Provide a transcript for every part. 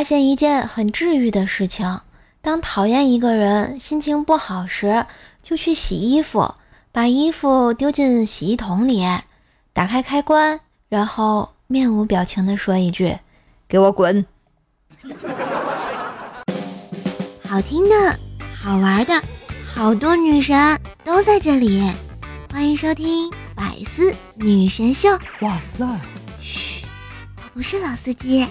发现一件很治愈的事情：当讨厌一个人、心情不好时，就去洗衣服，把衣服丢进洗衣桶里，打开开关，然后面无表情地说一句：“给我滚！” 好听的、好玩的，好多女神都在这里，欢迎收听百思女神秀。哇塞！嘘，我不是老司机。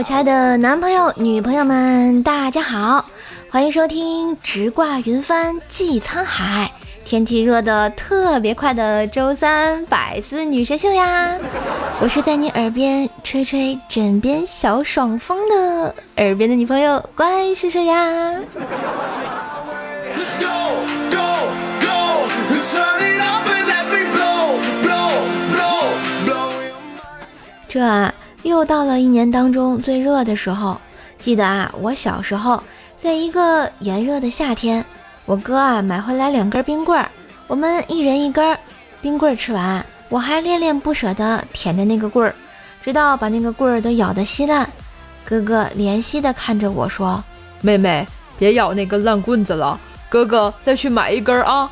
我亲爱的男朋友、女朋友们，大家好，欢迎收听直挂云帆济沧海，天气热的特别快的周三百思女神秀呀！我是在你耳边吹吹枕边小爽风的耳边的女朋友，乖叔叔呀。这啊。又到了一年当中最热的时候，记得啊，我小时候在一个炎热的夏天，我哥啊买回来两根冰棍儿，我们一人一根，冰棍儿吃完，我还恋恋不舍地舔着那个棍儿，直到把那个棍儿都咬得稀烂。哥哥怜惜地看着我说：“妹妹，别咬那根烂棍子了，哥哥再去买一根啊。”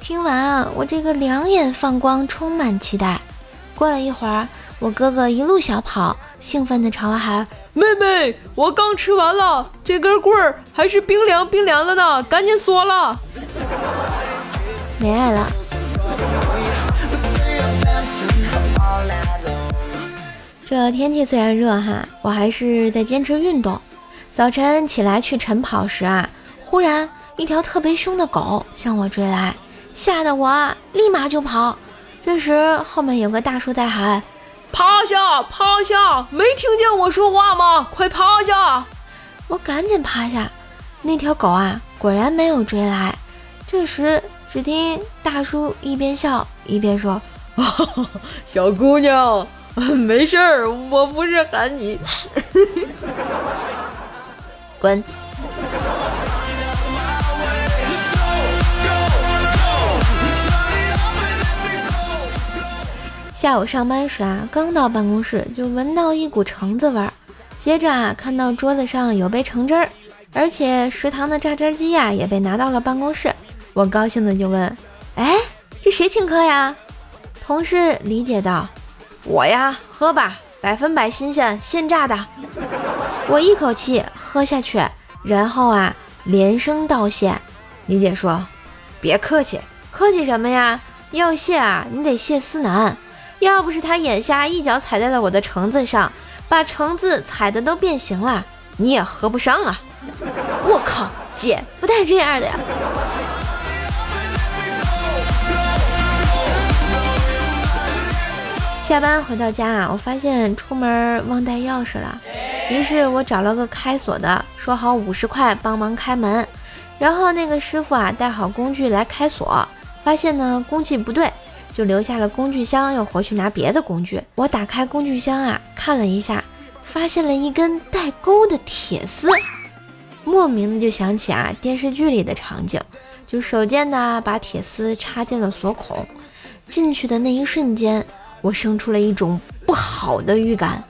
听完啊，我这个两眼放光，充满期待。过了一会儿。我哥哥一路小跑，兴奋地朝我喊：“妹妹，我刚吃完了，这根棍儿还是冰凉冰凉的呢，赶紧缩了。”没爱了。这天气虽然热哈，我还是在坚持运动。早晨起来去晨跑时啊，忽然一条特别凶的狗向我追来，吓得我立马就跑。这时后面有个大叔在喊。趴下，趴下！没听见我说话吗？快趴下！我赶紧趴下。那条狗啊，果然没有追来。这时，只听大叔一边笑一边说：“ 小姑娘，没事儿，我不是喊你，滚。”下午上班时啊，刚到办公室就闻到一股橙子味儿，接着啊看到桌子上有杯橙汁儿，而且食堂的榨汁机呀也被拿到了办公室。我高兴的就问：“哎，这谁请客呀？”同事理解道：“我呀，喝吧，百分百新鲜现榨的。”我一口气喝下去，然后啊连声道谢。李姐说：“别客气，客气什么呀？要谢啊，你得谢思南。”要不是他眼下一脚踩在了我的橙子上，把橙子踩的都变形了，你也合不上啊！我靠，姐不带这样的呀！下班回到家啊，我发现出门忘带钥匙了，于是我找了个开锁的，说好五十块帮忙开门，然后那个师傅啊带好工具来开锁，发现呢工具不对。就留下了工具箱，又回去拿别的工具。我打开工具箱啊，看了一下，发现了一根带钩的铁丝，莫名的就想起啊电视剧里的场景，就手贱的把铁丝插进了锁孔，进去的那一瞬间，我生出了一种不好的预感。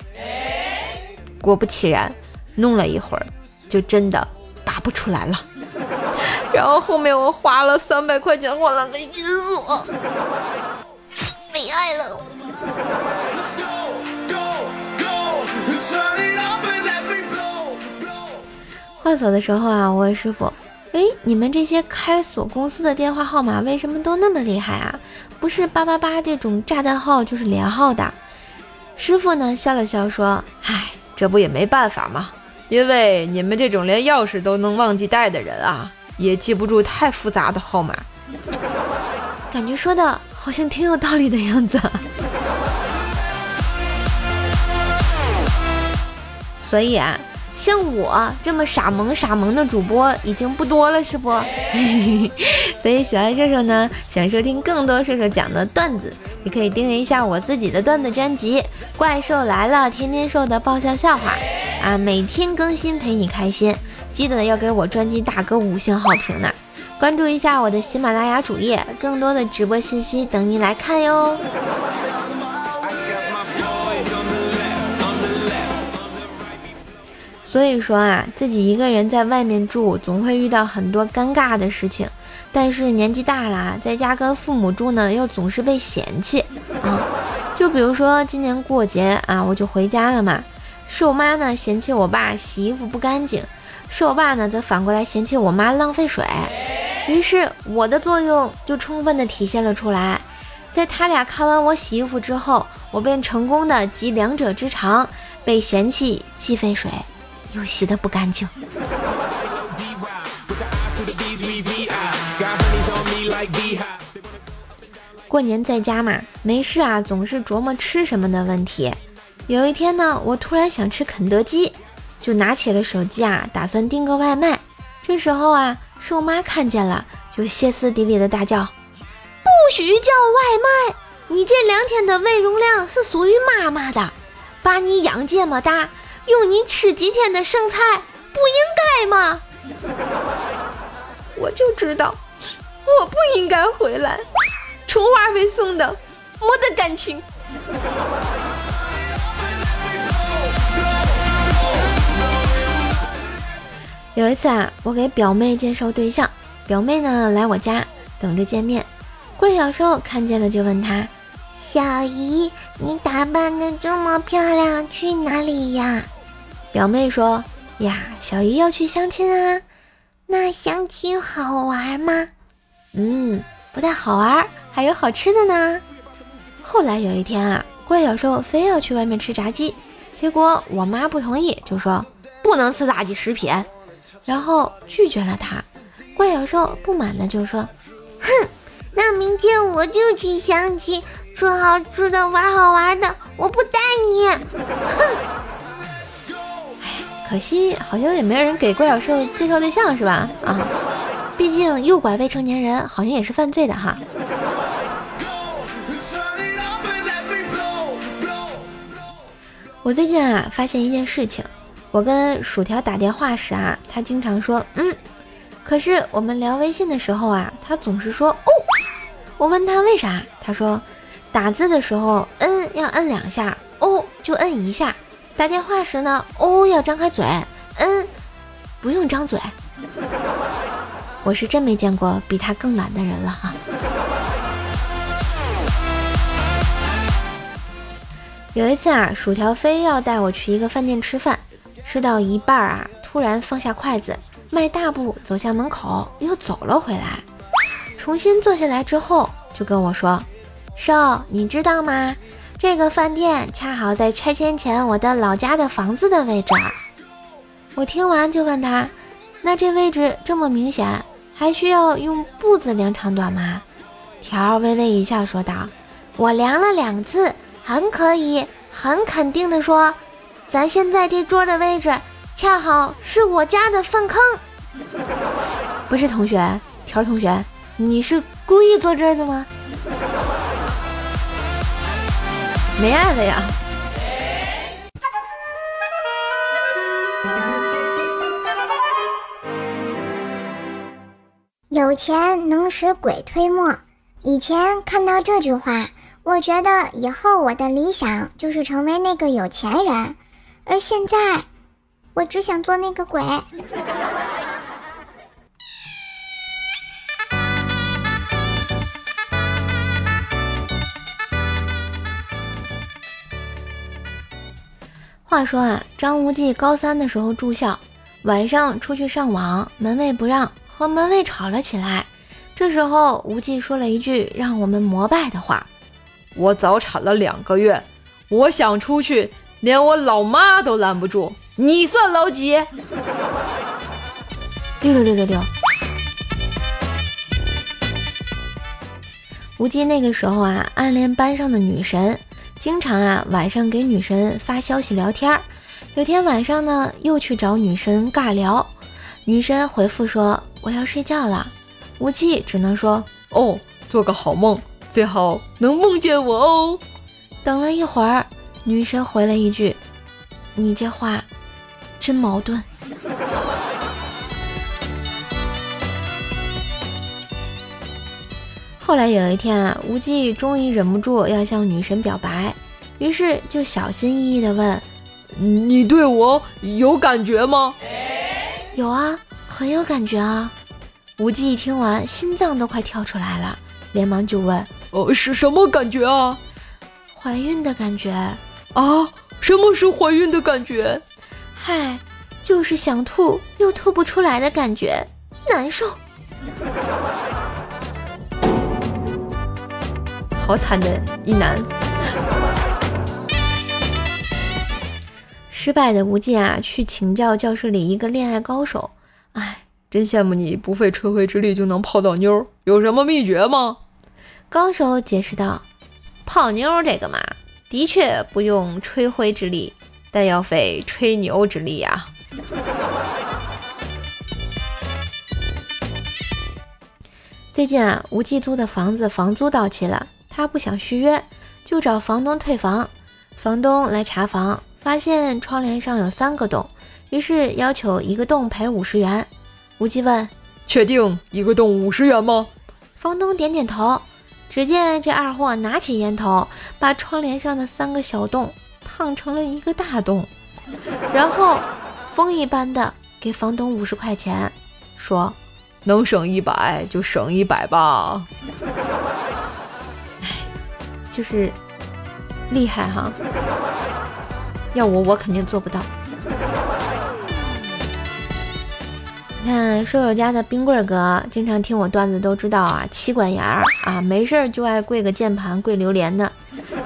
果不其然，弄了一会儿，就真的拔不出来了。然后后面我花了三百块钱换了个银锁。没爱了。换锁的时候啊，我问师傅：“哎，你们这些开锁公司的电话号码为什么都那么厉害啊？不是八八八这种炸弹号，就是连号的。”师傅呢笑了笑说：“唉，这不也没办法吗？因为你们这种连钥匙都能忘记带的人啊，也记不住太复杂的号码。”感觉说的好像挺有道理的样子，所以啊，像我这么傻萌傻萌的主播已经不多了，是不？所以喜欢射手呢，想收听更多射手讲的段子，也可以订阅一下我自己的段子专辑《怪兽来了》，天天兽的爆笑笑话。啊，每天更新陪你开心，记得要给我专辑打个五星好评呢。关注一下我的喜马拉雅主页，更多的直播信息等你来看哟。所以说啊，自己一个人在外面住，总会遇到很多尴尬的事情。但是年纪大了，在家跟父母住呢，又总是被嫌弃啊。就比如说今年过节啊，我就回家了嘛，是我妈呢嫌弃我爸洗衣服不干净，是我爸呢则反过来嫌弃我妈浪费水。于是我的作用就充分的体现了出来。在他俩看完我洗衣服之后，我便成功的集两者之长，被嫌弃既费水。又洗的不干净。过年在家嘛，没事啊，总是琢磨吃什么的问题。有一天呢，我突然想吃肯德基，就拿起了手机啊，打算订个外卖。这时候啊，瘦妈看见了，就歇斯底里的大叫：“不许叫外卖！你这两天的胃容量是属于妈妈的，把你养这么大。”用你吃几天的剩菜不应该吗？我就知道我不应该回来，充话费送的没得感情。有一次啊，我给表妹介绍对象，表妹呢来我家等着见面，怪小兽看见了就问她：“小姨，你打扮的这么漂亮，去哪里呀？”表妹说：“呀，小姨要去相亲啊，那相亲好玩吗？嗯，不太好玩，还有好吃的呢。后来有一天啊，怪小兽非要去外面吃炸鸡，结果我妈不同意，就说不能吃垃圾食品，然后拒绝了他。怪小兽不满的就说：哼，那明天我就去相亲，吃好吃的，玩好玩的，我不带你。哼。”可惜好像也没人给怪小兽介绍对象是吧？啊，毕竟诱拐未成年人好像也是犯罪的哈。我最近啊发现一件事情，我跟薯条打电话时啊，他经常说嗯，可是我们聊微信的时候啊，他总是说哦。我问他为啥，他说打字的时候嗯要摁两下，哦就摁一下。打电话时呢，哦，要张开嘴，嗯，不用张嘴。我是真没见过比他更懒的人了哈。有一次啊，薯条非要带我去一个饭店吃饭，吃到一半啊，突然放下筷子，迈大步走向门口，又走了回来，重新坐下来之后，就跟我说：“瘦，你知道吗？”这个饭店恰好在拆迁前我的老家的房子的位置。我听完就问他：“那这位置这么明显，还需要用步子量长短吗？”条微微一笑说道：“我量了两次，很可以，很肯定的说，咱现在这桌的位置恰好是我家的粪坑。”不是同学，条同学，你是故意坐这儿的吗？没爱了呀！有钱能使鬼推磨。以前看到这句话，我觉得以后我的理想就是成为那个有钱人，而现在，我只想做那个鬼。话说啊，张无忌高三的时候住校，晚上出去上网，门卫不让，和门卫吵了起来。这时候无忌说了一句让我们膜拜的话：“我早产了两个月，我想出去，连我老妈都拦不住，你算老几？”六六六六六。无忌那个时候啊，暗恋班上的女神。经常啊，晚上给女神发消息聊天儿。有天晚上呢，又去找女神尬聊，女神回复说：“我要睡觉了。”无忌只能说：“哦，做个好梦，最好能梦见我哦。”等了一会儿，女神回了一句：“你这话真矛盾。后来有一天啊，无忌终于忍不住要向女神表白，于是就小心翼翼的问：“你对我有感觉吗？”“有啊，很有感觉啊。”无忌听完，心脏都快跳出来了，连忙就问：“哦，是什么感觉啊？”“怀孕的感觉。”“啊，什么是怀孕的感觉？”“嗨，就是想吐又吐不出来的感觉，难受。”好惨的一男，失败的无忌啊，去请教教室里一个恋爱高手。哎，真羡慕你不费吹灰之力就能泡到妞，有什么秘诀吗？高手解释道：“泡妞这个嘛，的确不用吹灰之力，但要费吹牛之力呀。”最近啊，无忌租的房子房租到期了。他不想续约，就找房东退房。房东来查房，发现窗帘上有三个洞，于是要求一个洞赔五十元。无忌问：“确定一个洞五十元吗？”房东点点头。只见这二货拿起烟头，把窗帘上的三个小洞烫成了一个大洞，然后风一般的给房东五十块钱，说：“能省一百就省一百吧。”就是厉害哈！要我，我肯定做不到。你看，舍友家的冰棍哥经常听我段子，都知道啊，妻管严儿啊，没事儿就爱跪个键盘、跪榴莲的。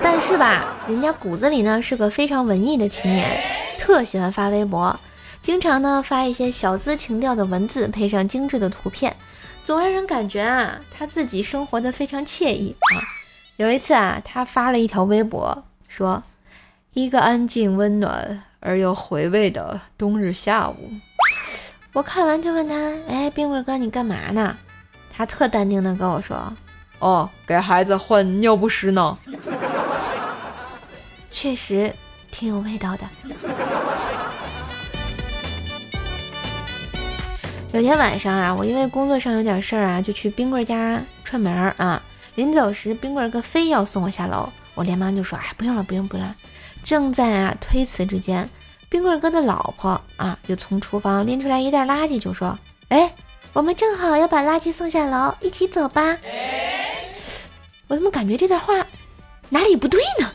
但是吧，人家骨子里呢是个非常文艺的青年，特喜欢发微博，经常呢发一些小资情调的文字，配上精致的图片，总让人感觉啊，他自己生活的非常惬意啊。有一次啊，他发了一条微博，说：“一个安静、温暖而又回味的冬日下午。”我看完就问他：“哎，冰棍哥，你干嘛呢？”他特淡定的跟我说：“哦，给孩子换尿不湿呢。”确实挺有味道的。有天晚上啊，我因为工作上有点事儿啊，就去冰棍家串门儿啊。临走时，冰棍哥非要送我下楼，我连忙就说：“哎，不用了，不用，不用了。”正在啊推辞之间，冰棍哥的老婆啊就从厨房拎出来一袋垃圾，就说：“哎，我们正好要把垃圾送下楼，一起走吧。”我怎么感觉这段话哪里不对呢？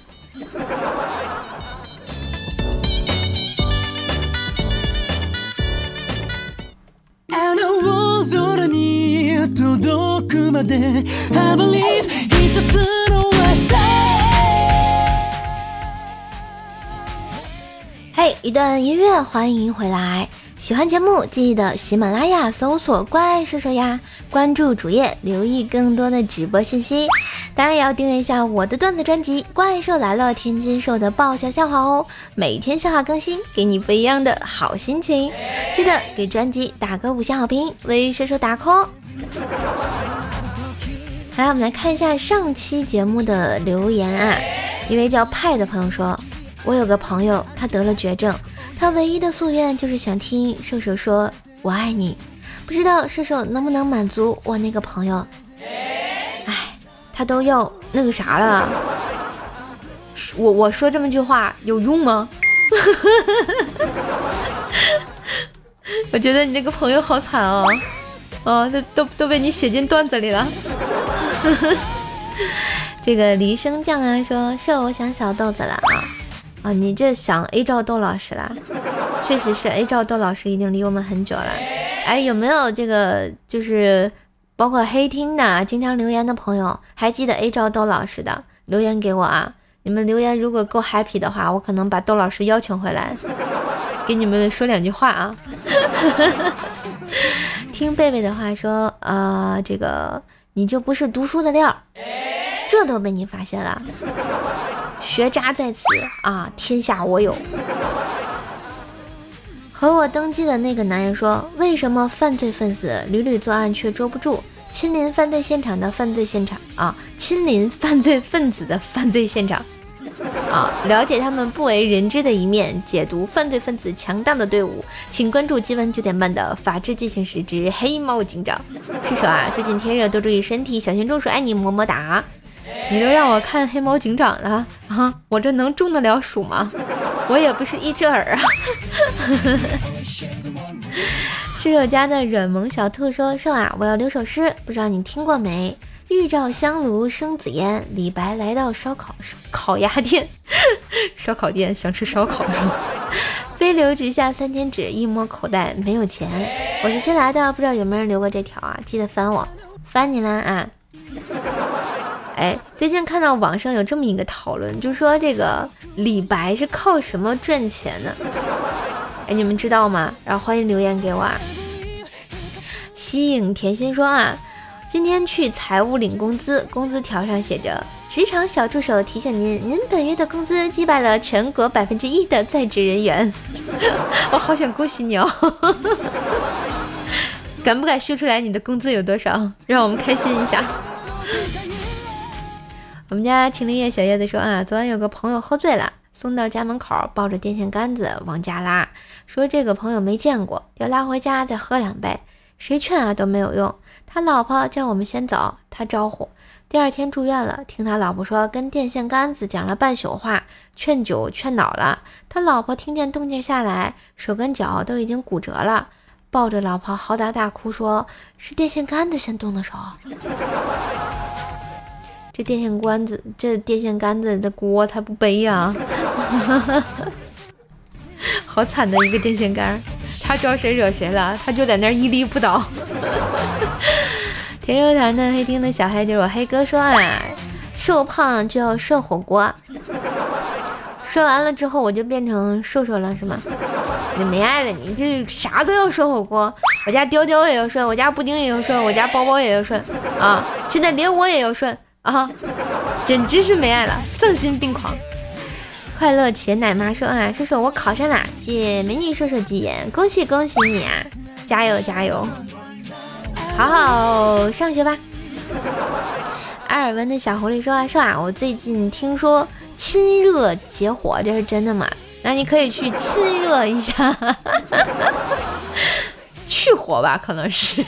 嘿，一段音乐，欢迎回来。喜欢节目，记得喜马拉雅搜索“怪兽兽”呀，关注主页，留意更多的直播信息。当然也要订阅一下我的段子专辑《怪兽来了》，天津兽的爆笑笑话哦，每天笑话更新，给你不一样的好心情。记得给专辑打个五星好评，为射手打 call。来，我们来看一下上期节目的留言啊。一位叫派的朋友说：“我有个朋友，他得了绝症，他唯一的夙愿就是想听射手说我爱你，不知道射手能不能满足我那个朋友？哎，他都要那个啥了，我我说这么句话有用吗？我觉得你那个朋友好惨哦，哦，都都都被你写进段子里了。”这个梨生酱啊说是我想小豆子了啊啊！你这想 A 照豆老师了，确实是 A 照豆老师已经离我们很久了。哎，有没有这个就是包括黑听的经常留言的朋友，还记得 A 照豆老师的留言给我啊？你们留言如果够 happy 的话，我可能把豆老师邀请回来，给你们说两句话啊。听贝贝的话说，呃，这个。你就不是读书的料，这都被你发现了。学渣在此啊，天下我有。和我登记的那个男人说：“为什么犯罪分子屡屡作案却捉不住？亲临犯罪现场的犯罪现场啊，亲临犯罪分子的犯罪现场。”啊，了解他们不为人知的一面，解读犯罪分子强大的队伍，请关注今晚九点半的《法制进行时之黑猫警长》。是说啊，最近天热，多注意身体，小心中暑，爱你么么哒。你都让我看黑猫警长了啊，我这能中得了暑吗？我也不是一只耳啊。室友家的软萌小兔说：“说啊，我要留首诗，不知道你听过没？日照香炉生紫烟，李白来到烧烤烤鸭店，烧烤店想吃烧烤吗？飞流直下三千尺，一摸口袋没有钱。我是新来的，不知道有没有人留过这条啊？记得翻我，翻你啦啊！哎，最近看到网上有这么一个讨论，就说这个李白是靠什么赚钱呢？哎，你们知道吗？然后欢迎留言给我啊。西影甜心说啊，今天去财务领工资，工资条上写着：“职场小助手提醒您，您本月的工资击败了全国百分之一的在职人员。”我好想恭喜你哦！敢不敢秀出来你的工资有多少，让我们开心一下？我们家秦林叶小叶子说啊，昨晚有个朋友喝醉了，送到家门口，抱着电线杆子往家拉，说这个朋友没见过，要拉回家再喝两杯。谁劝啊都没有用，他老婆叫我们先走，他招呼。第二天住院了，听他老婆说跟电线杆子讲了半宿话，劝酒劝倒了。他老婆听见动静下来，手跟脚都已经骨折了，抱着老婆嚎啕大哭，说是电线杆子先动的手。这电线杆子，这电线杆子的锅他不背呀，好惨的一个电线杆。他招谁惹谁了？他就在那儿屹立不倒。甜肉团的黑厅的小黑就是我黑哥说啊，瘦胖就要涮火锅，涮完了之后我就变成瘦瘦了是吗？你没爱了，你这啥都要涮火锅。我家雕雕也要涮，我家布丁也要涮，我家包包也要涮啊！现在连我也要涮啊！简直是没爱了，丧心病狂。快乐且奶妈说啊，叔叔我考上了，借美女叔叔吉言，恭喜恭喜你啊，加油加油，好好上学吧。阿尔文的小狐狸说啊说啊，我最近听说亲热解火，这是真的吗？那你可以去亲热一下，去火吧，可能是。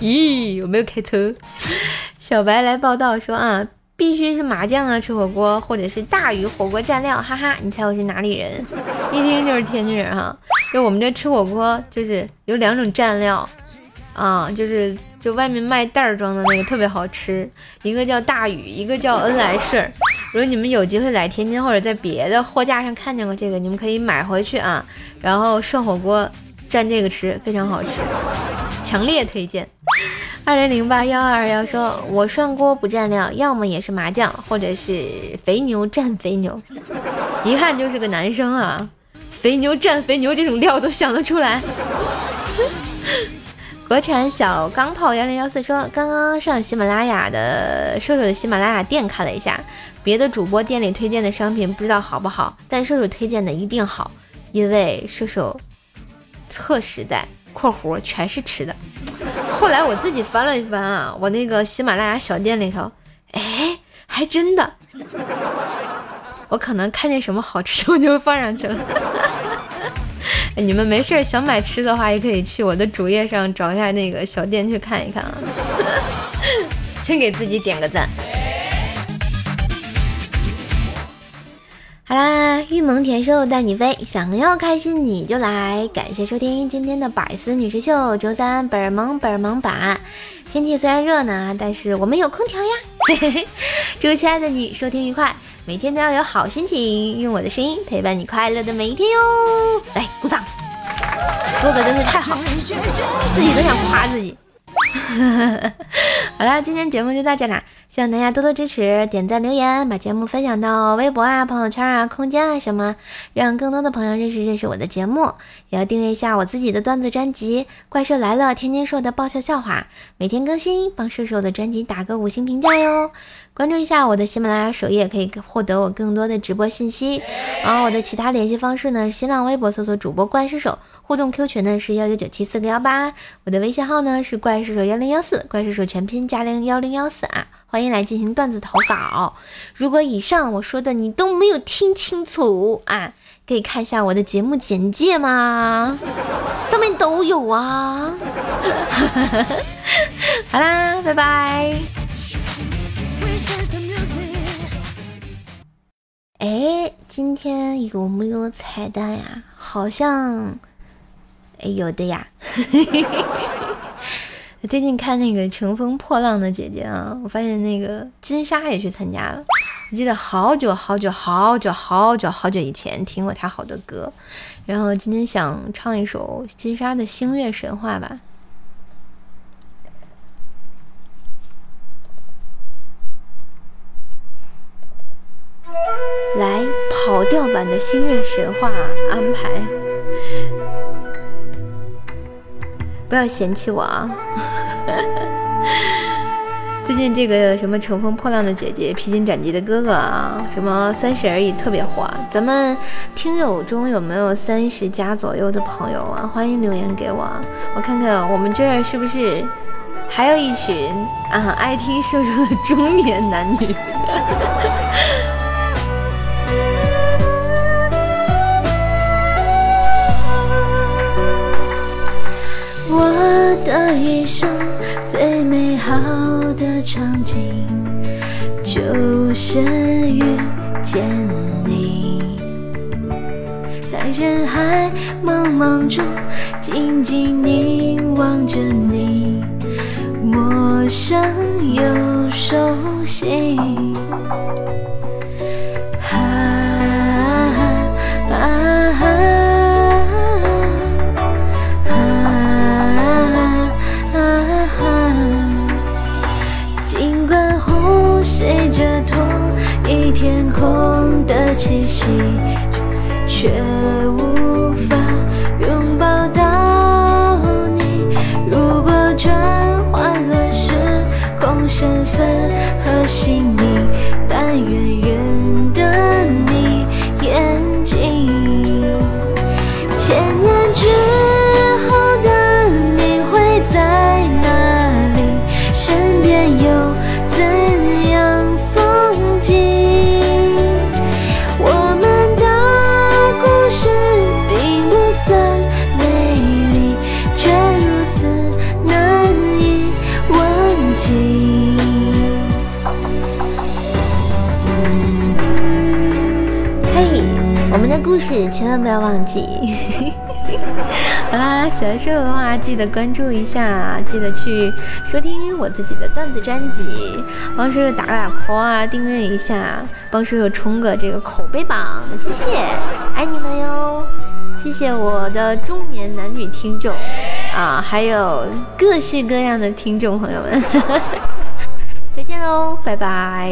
咦，有没有开车？小白来报道说啊。必须是麻酱啊，吃火锅或者是大鱼火锅蘸料，哈哈，你猜我是哪里人？一听就是天津人哈。就我们这吃火锅就是有两种蘸料啊，就是就外面卖袋儿装的那个特别好吃，一个叫大宇，一个叫恩来顺。如果你们有机会来天津或者在别的货架上看见过这个，你们可以买回去啊，然后涮火锅蘸这个吃，非常好吃，强烈推荐。二零零八幺二幺说：“我涮锅不蘸料，要么也是麻酱，或者是肥牛蘸肥牛。一看就是个男生啊，肥牛蘸肥牛这种料都想得出来。”国产小钢炮幺零幺四说：“刚刚上喜马拉雅的射手的喜马拉雅店看了一下，别的主播店里推荐的商品不知道好不好，但射手推荐的一定好，因为射手特实在。”括弧全是吃的。后来我自己翻了一翻啊，我那个喜马拉雅小店里头，哎，还真的。我可能看见什么好吃，我就放上去了。你们没事想买吃的话，也可以去我的主页上找一下那个小店去看一看啊。先给自己点个赞。好啦，玉萌甜瘦带你飞，想要开心你就来。感谢收听今天的百思女神秀，周三本儿萌本儿萌版。天气虽然热呢，但是我们有空调呀。祝亲爱的你收听愉快，每天都要有好心情，用我的声音陪伴你快乐的每一天哟。来鼓掌，说的真是太好，自己都想夸自己。好啦，今天节目就到这啦，希望大家多多支持，点赞留言，把节目分享到微博啊、朋友圈啊、空间啊什么，让更多的朋友认识认识我的节目。也要订阅一下我自己的段子专辑《怪兽来了》，天津说的爆笑笑话，每天更新，帮射手的专辑打个五星评价哟。关注一下我的喜马拉雅首页，可以获得我更多的直播信息。然后我的其他联系方式呢？新浪微博搜索主播怪兽手，互动 Q 群呢是幺九九七四个幺八，我的微信号呢是怪兽手幺零幺四，怪兽手全拼加零幺零幺四啊，欢迎来进行段子投稿。如果以上我说的你都没有听清楚啊，可以看一下我的节目简介吗，上面都有啊。好啦，拜拜。哎，今天有没有彩蛋呀？好像，哎，有的呀。嘿嘿嘿最近看那个《乘风破浪的姐姐》啊，我发现那个金莎也去参加了。我记得好久好久好久好久好久以前听过她好多歌，然后今天想唱一首金莎的《星月神话》吧。来跑调版的星月神话安排，不要嫌弃我啊！最近这个什么乘风破浪的姐姐、披荆斩棘的哥哥啊，什么三十而已特别火。咱们听友中有没有三十加左右的朋友啊？欢迎留言给我，我看看我们这儿是不是还有一群啊爱听说说的中年男女。我的一生最美好的场景，就是遇见你，在人海茫茫中静静凝望着你，陌生又熟悉。事千万不要忘记。好啦，喜欢瘦的话记得关注一下，记得去收听我自己的段子专辑，帮叔叔打打 call 啊，订阅一下，帮叔叔冲个这个口碑榜，谢谢，爱你们哟！谢谢我的中年男女听众啊，还有各式各样的听众朋友们，再见喽，拜拜。